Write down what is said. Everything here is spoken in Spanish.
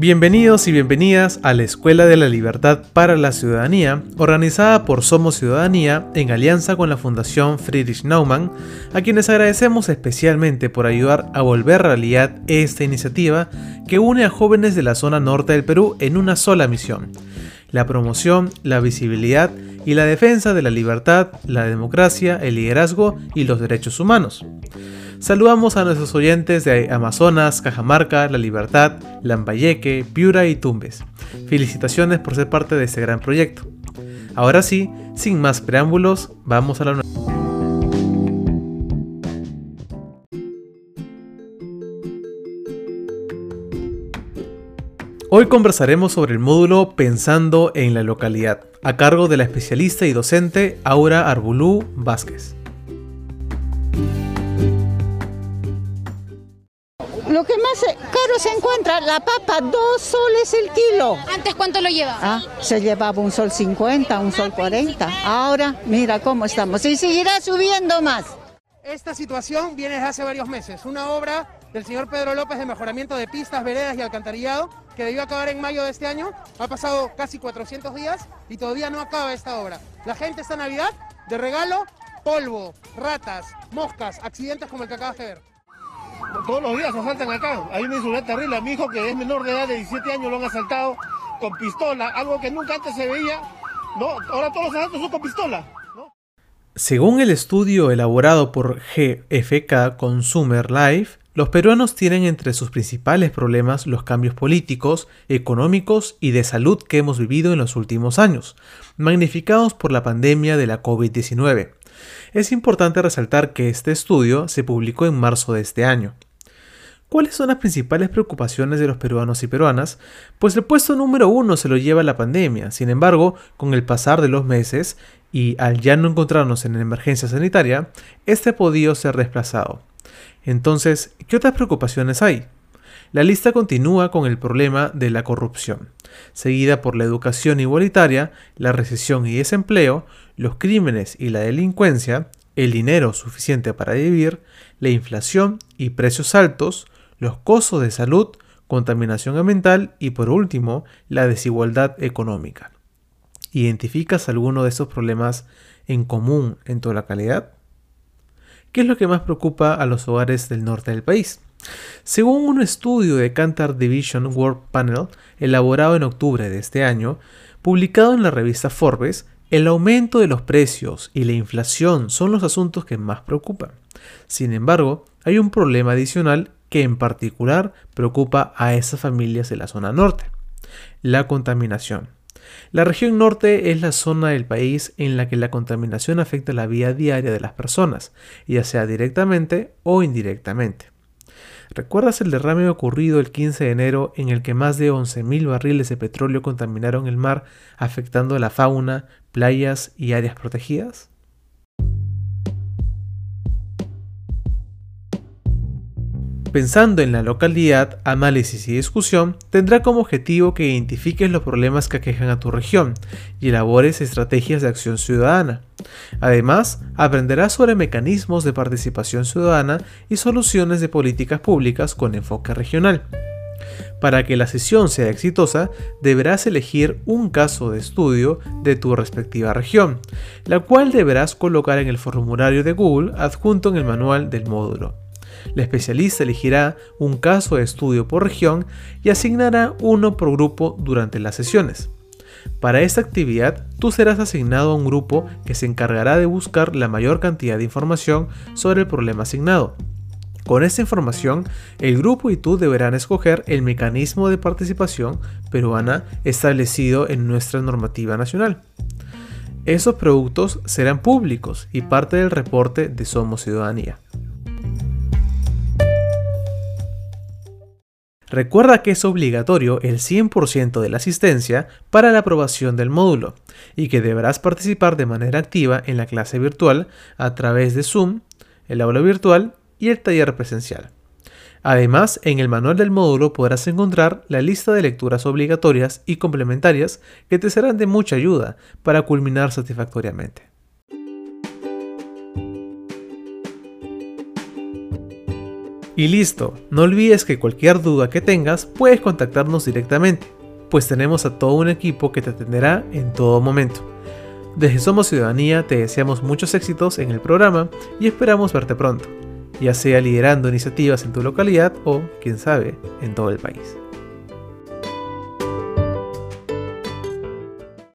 Bienvenidos y bienvenidas a la Escuela de la Libertad para la Ciudadanía, organizada por Somos Ciudadanía en alianza con la Fundación Friedrich Naumann, a quienes agradecemos especialmente por ayudar a volver realidad esta iniciativa que une a jóvenes de la zona norte del Perú en una sola misión, la promoción, la visibilidad y la defensa de la libertad, la democracia, el liderazgo y los derechos humanos. Saludamos a nuestros oyentes de Amazonas, Cajamarca, La Libertad, Lambayeque, Piura y Tumbes. Felicitaciones por ser parte de este gran proyecto. Ahora sí, sin más preámbulos, vamos a la Hoy conversaremos sobre el módulo Pensando en la localidad, a cargo de la especialista y docente Aura Arbulú Vázquez. Lo que más caro se encuentra, la papa, dos soles el kilo. ¿Antes cuánto lo llevaba? Ah, se llevaba un sol 50, un sol 40. Ahora, mira cómo estamos. Y seguirá subiendo más. Esta situación viene desde hace varios meses. Una obra del señor Pedro López de mejoramiento de pistas, veredas y alcantarillado que debió acabar en mayo de este año. Ha pasado casi 400 días y todavía no acaba esta obra. La gente esta Navidad de regalo, polvo, ratas, moscas, accidentes como el que acabas de ver. Todos los días asaltan acá. Hay una inseguridad terrible. A mi hijo, que es menor de edad de 17 años, lo han asaltado con pistola, algo que nunca antes se veía. No, ahora todos los asaltos son con pistola. Según el estudio elaborado por GFK Consumer Life, los peruanos tienen entre sus principales problemas los cambios políticos, económicos y de salud que hemos vivido en los últimos años, magnificados por la pandemia de la COVID-19. Es importante resaltar que este estudio se publicó en marzo de este año. ¿Cuáles son las principales preocupaciones de los peruanos y peruanas? Pues el puesto número uno se lo lleva la pandemia. Sin embargo, con el pasar de los meses y al ya no encontrarnos en emergencia sanitaria, este ha podido ser desplazado. Entonces, ¿qué otras preocupaciones hay? La lista continúa con el problema de la corrupción, seguida por la educación igualitaria, la recesión y desempleo, los crímenes y la delincuencia, el dinero suficiente para vivir, la inflación y precios altos, los costos de salud, contaminación ambiental y por último, la desigualdad económica. ¿Identificas alguno de estos problemas en común en toda la calidad? ¿Qué es lo que más preocupa a los hogares del norte del país? Según un estudio de Cantar Division World Panel elaborado en octubre de este año, publicado en la revista Forbes, el aumento de los precios y la inflación son los asuntos que más preocupan. Sin embargo, hay un problema adicional que en particular preocupa a esas familias de la zona norte, la contaminación. La región norte es la zona del país en la que la contaminación afecta la vida diaria de las personas, ya sea directamente o indirectamente. ¿Recuerdas el derrame ocurrido el 15 de enero en el que más de 11.000 barriles de petróleo contaminaron el mar, afectando a la fauna, playas y áreas protegidas? Pensando en la localidad, análisis y discusión, tendrá como objetivo que identifiques los problemas que aquejan a tu región y elabores estrategias de acción ciudadana. Además, aprenderás sobre mecanismos de participación ciudadana y soluciones de políticas públicas con enfoque regional. Para que la sesión sea exitosa, deberás elegir un caso de estudio de tu respectiva región, la cual deberás colocar en el formulario de Google adjunto en el manual del módulo. La especialista elegirá un caso de estudio por región y asignará uno por grupo durante las sesiones. Para esta actividad, tú serás asignado a un grupo que se encargará de buscar la mayor cantidad de información sobre el problema asignado. Con esta información, el grupo y tú deberán escoger el mecanismo de participación peruana establecido en nuestra normativa nacional. Esos productos serán públicos y parte del reporte de Somos Ciudadanía. Recuerda que es obligatorio el 100% de la asistencia para la aprobación del módulo y que deberás participar de manera activa en la clase virtual a través de Zoom, el aula virtual y el taller presencial. Además, en el manual del módulo podrás encontrar la lista de lecturas obligatorias y complementarias que te serán de mucha ayuda para culminar satisfactoriamente. Y listo, no olvides que cualquier duda que tengas puedes contactarnos directamente, pues tenemos a todo un equipo que te atenderá en todo momento. Desde Somos Ciudadanía te deseamos muchos éxitos en el programa y esperamos verte pronto, ya sea liderando iniciativas en tu localidad o, quién sabe, en todo el país.